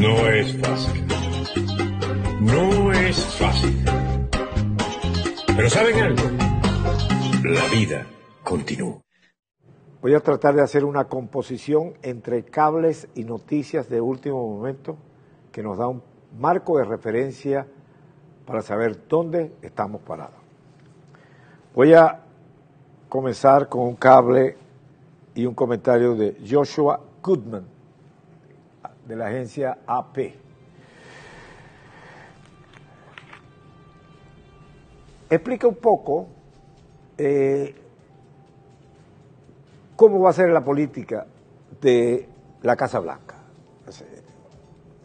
No es fácil. No es fácil. Pero ¿saben algo? La vida continúa. Voy a tratar de hacer una composición entre cables y noticias de último momento que nos da un marco de referencia para saber dónde estamos parados. Voy a comenzar con un cable y un comentario de Joshua Goodman de la agencia AP. Explica un poco eh, cómo va a ser la política de la Casa Blanca.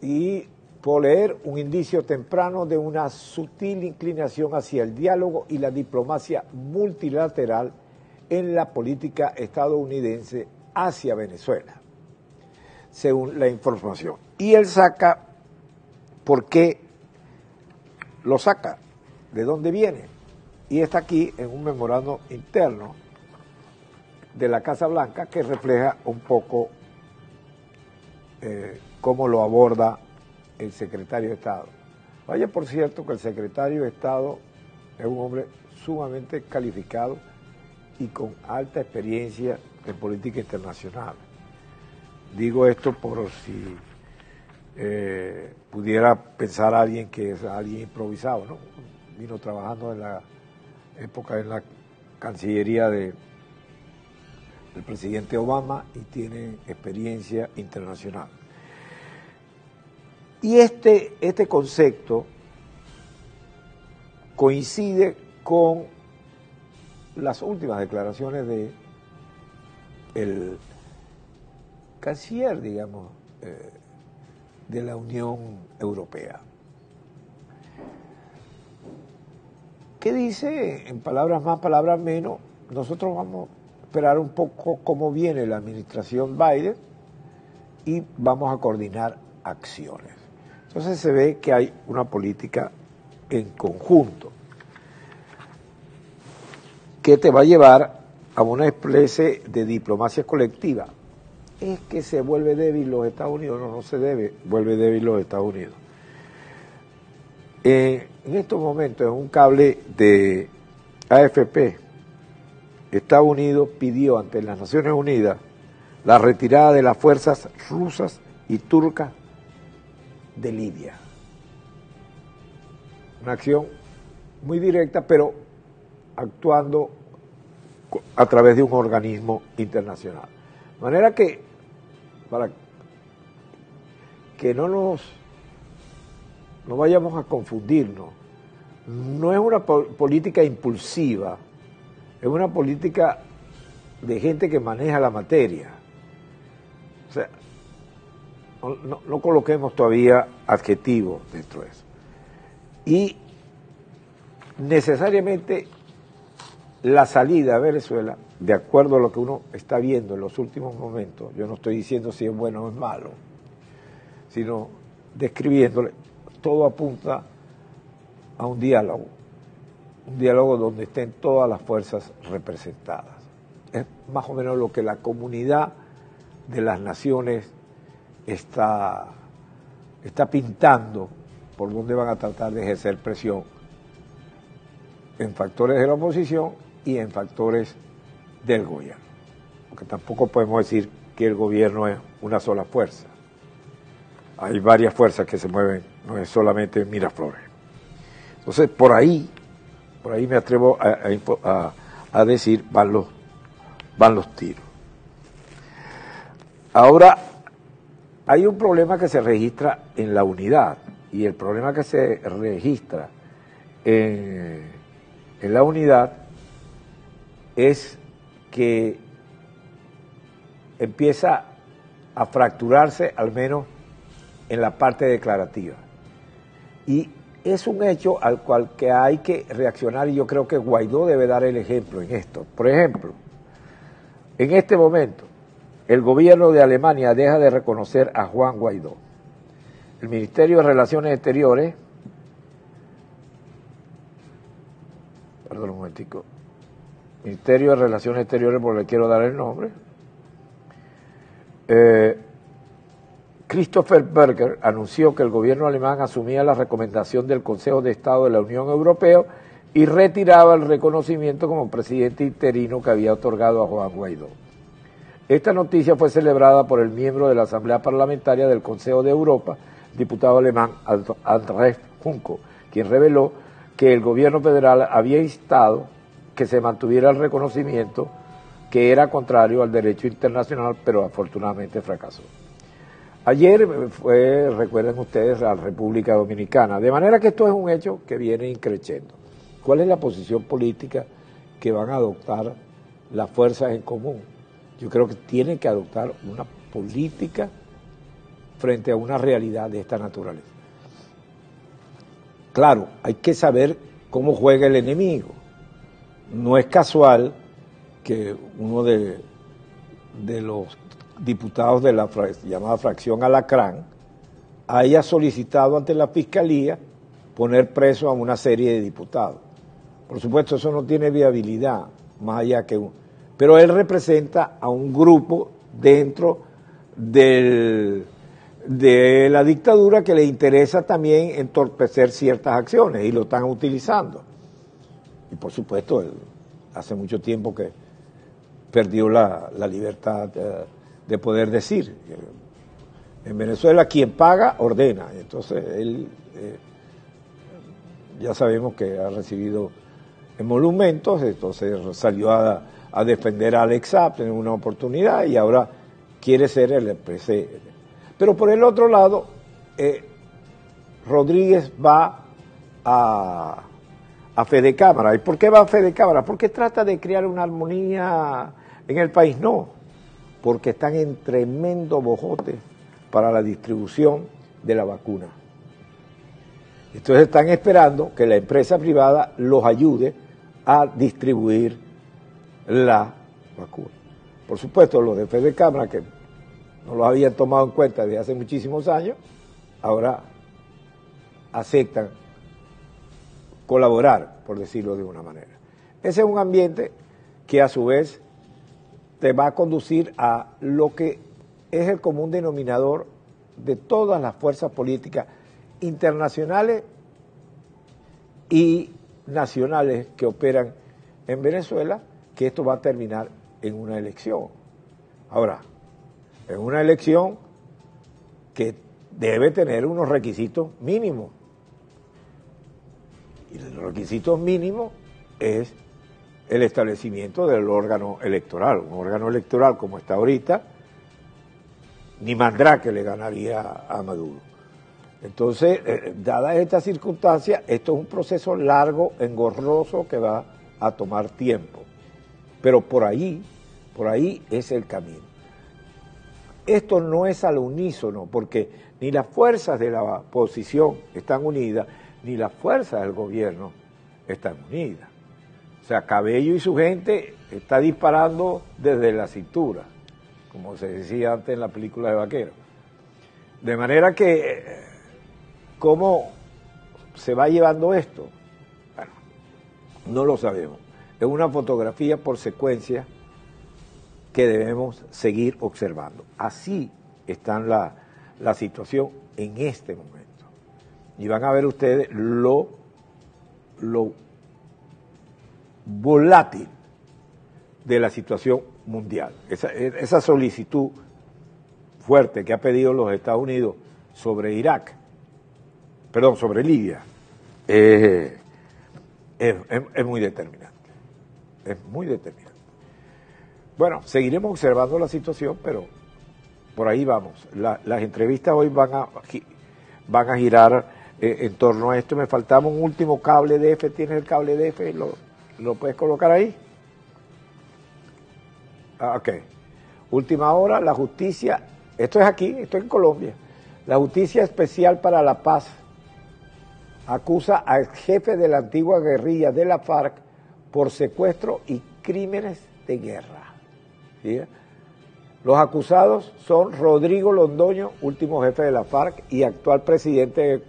Y por leer un indicio temprano de una sutil inclinación hacia el diálogo y la diplomacia multilateral en la política estadounidense hacia Venezuela, según la información. Y él saca, ¿por qué lo saca? ¿De dónde viene? Y está aquí en un memorando interno de la Casa Blanca que refleja un poco eh, cómo lo aborda el secretario de Estado. Vaya por cierto que el secretario de Estado es un hombre sumamente calificado y con alta experiencia en política internacional. Digo esto por si eh, pudiera pensar alguien que es alguien improvisado, ¿no? Vino trabajando en la época en la Cancillería de el presidente Obama y tiene experiencia internacional. Y este, este concepto coincide con las últimas declaraciones de el canciller, digamos, eh, de la Unión Europea. ¿Qué dice? En palabras más, palabras menos, nosotros vamos esperar un poco cómo viene la administración Biden y vamos a coordinar acciones. Entonces se ve que hay una política en conjunto que te va a llevar a una especie de diplomacia colectiva. Es que se vuelve débil los Estados Unidos, no, no se debe, vuelve débil los Estados Unidos. en estos momentos, en un cable de AFP, Estados Unidos pidió ante las Naciones Unidas la retirada de las fuerzas rusas y turcas de Libia. Una acción muy directa, pero actuando a través de un organismo internacional. De manera que, para que no nos no vayamos a confundirnos, no es una política impulsiva, es una política de gente que maneja la materia. O sea, no, coloquemos todavía adjetivos dentro de eso. Y necesariamente la salida a Venezuela, de acuerdo a lo que uno está viendo en los últimos momentos, yo no estoy diciendo si es bueno o es malo, sino describiéndole, todo apunta a un diálogo un diálogo donde estén todas las fuerzas representadas. Es más o menos lo que la comunidad de las naciones está, está pintando por donde van a tratar de ejercer presión en factores de la oposición y en factores del gobierno. Porque tampoco podemos decir que el gobierno es una sola fuerza. Hay varias fuerzas que se mueven, no es solamente Miraflores. Entonces, por ahí por ahí me atrevo a, decir, van los, van los tiros. Ahora, hay un problema que se registra en la unidad y el problema que se registra en, en la unidad es que empieza a fracturarse al menos en la parte declarativa. Y es un hecho al cual que hay que reaccionar y yo creo que Guaidó debe dar el ejemplo en esto. Por ejemplo, en este momento, el gobierno de Alemania deja de reconocer a Juan Guaidó. El Ministerio de Relaciones Exteriores, perdón un momentico, Ministerio de Relaciones Exteriores, porque le quiero dar el nombre, eh, Christopher Berger anunció que el gobierno alemán asumía la recomendación del Consejo de Estado de la Unión Europea y retiraba el reconocimiento como presidente interino que había otorgado a Juan Guaidó. Esta noticia fue celebrada por el miembro de la Asamblea Parlamentaria del Consejo de Europa, diputado alemán Andrés Junco, quien reveló que el gobierno federal había instado que se mantuviera el reconocimiento que era contrario al derecho internacional, pero afortunadamente fracasó. Ayer fue, recuerden ustedes, la República Dominicana, de manera que esto es un hecho que viene increciendo. ¿Cuál es la posición política que van a adoptar las fuerzas en común? Yo creo que tienen que adoptar una política frente a una realidad de esta naturaleza. Claro, hay que saber cómo juega el enemigo. No es casual que uno de, de los diputados de la llamada fracción Alacrán haya solicitado ante la Fiscalía poner preso a una serie de diputados. Por supuesto, eso no tiene viabilidad, más allá que un... Pero él representa a un grupo dentro del, de la dictadura que le interesa también entorpecer ciertas acciones y lo están utilizando. Y por supuesto, hace mucho tiempo que perdió la, libertad eh, de poder decir. En Venezuela quien paga ordena. Entonces él eh, ya sabemos que ha recibido emolumentos, entonces salió a, defender a Alex en una oportunidad y ahora quiere ser el presidente. Pero por el otro lado, eh, Rodríguez va a, a Fede Cámara. ¿Y por qué va a Fede Cámara? Porque trata de crear una armonía en el país. No, porque están en tremendo bojote para la distribución de la vacuna. Entonces están esperando que la empresa privada los ayude a distribuir la vacuna. Por supuesto, los de Fede Cámara, que no lo habían tomado en cuenta desde hace muchísimos años, ahora aceptan colaborar, por decirlo de una manera. Ese es un ambiente que a su vez te va a conducir a lo que es el común denominador de todas las fuerzas políticas internacionales y nacionales que operan en Venezuela, que esto va a terminar en una elección. Ahora, en una elección que debe tener unos requisitos mínimos. Y el requisito mínimo es el establecimiento del órgano electoral. Un órgano electoral como está ahorita, ni que le ganaría a Maduro. Entonces, eh, dada esta circunstancia, esto es un proceso largo, engorroso, que va a tomar tiempo. Pero por ahí, por ahí es el camino. Esto no es al unísono, porque ni las fuerzas de la oposición están unidas, ni las fuerzas del gobierno están unidas. O sea, Cabello y su gente está disparando desde la cintura, como se decía antes en la película de Vaquero. De manera que, ¿cómo se va llevando esto? Bueno, no lo sabemos. Es una fotografía por secuencia que debemos seguir observando. Así está la situación en este momento. Y van a ver ustedes lo, lo volátil de la situación mundial. Esa, solicitud fuerte que ha pedido los Estados Unidos sobre Irak, perdón, sobre Libia, es, muy determinante. Es muy determinante. Bueno, seguiremos observando la situación, pero por ahí vamos. las entrevistas hoy van a, van a girar eh, en torno a esto. Me faltaba un último cable de F. ¿Tienes el cable de F? Lo, ¿Lo puedes colocar ahí? Ah, ok. Última hora, la justicia, esto es aquí, esto es en Colombia. La Justicia Especial para la Paz acusa al jefe de la antigua guerrilla de la FARC por secuestro y crímenes de guerra. Los acusados son Rodrigo Londoño, último jefe de la FARC y actual presidente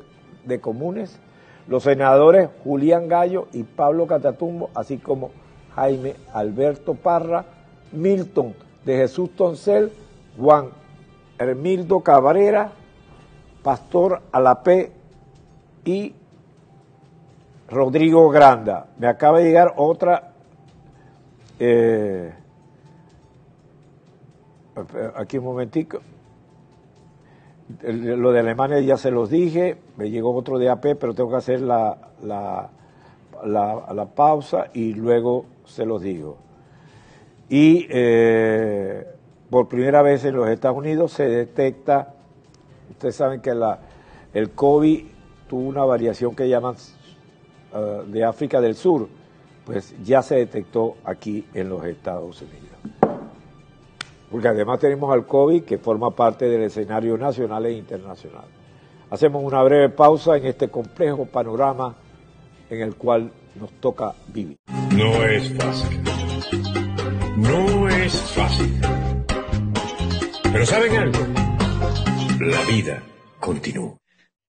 de Comunes, los senadores Julián Gallo y Pablo Catatumbo, así como Jaime Alberto Parra, Milton de Jesús Toncel, Juan Hermildo Cabrera, Pastor Alapé y Rodrigo Granda. Me acaba de llegar otra. Eh, aquí un momentico. Lo de Alemania ya se los dije, me llegó otro de AP, pero tengo que hacer la, la, la, pausa y luego se los digo. Y eh, por primera vez en los Estados Unidos se detecta, ustedes saben que la, el COVID tuvo una variación que llaman uh, de África del Sur, pues ya se detectó aquí en los Estados Unidos porque además tenemos al COVID que forma parte del escenario nacional e internacional. Hacemos una breve pausa en este complejo panorama en el cual nos toca vivir. No es fácil. No es fácil. Pero ¿saben algo? La vida continúa.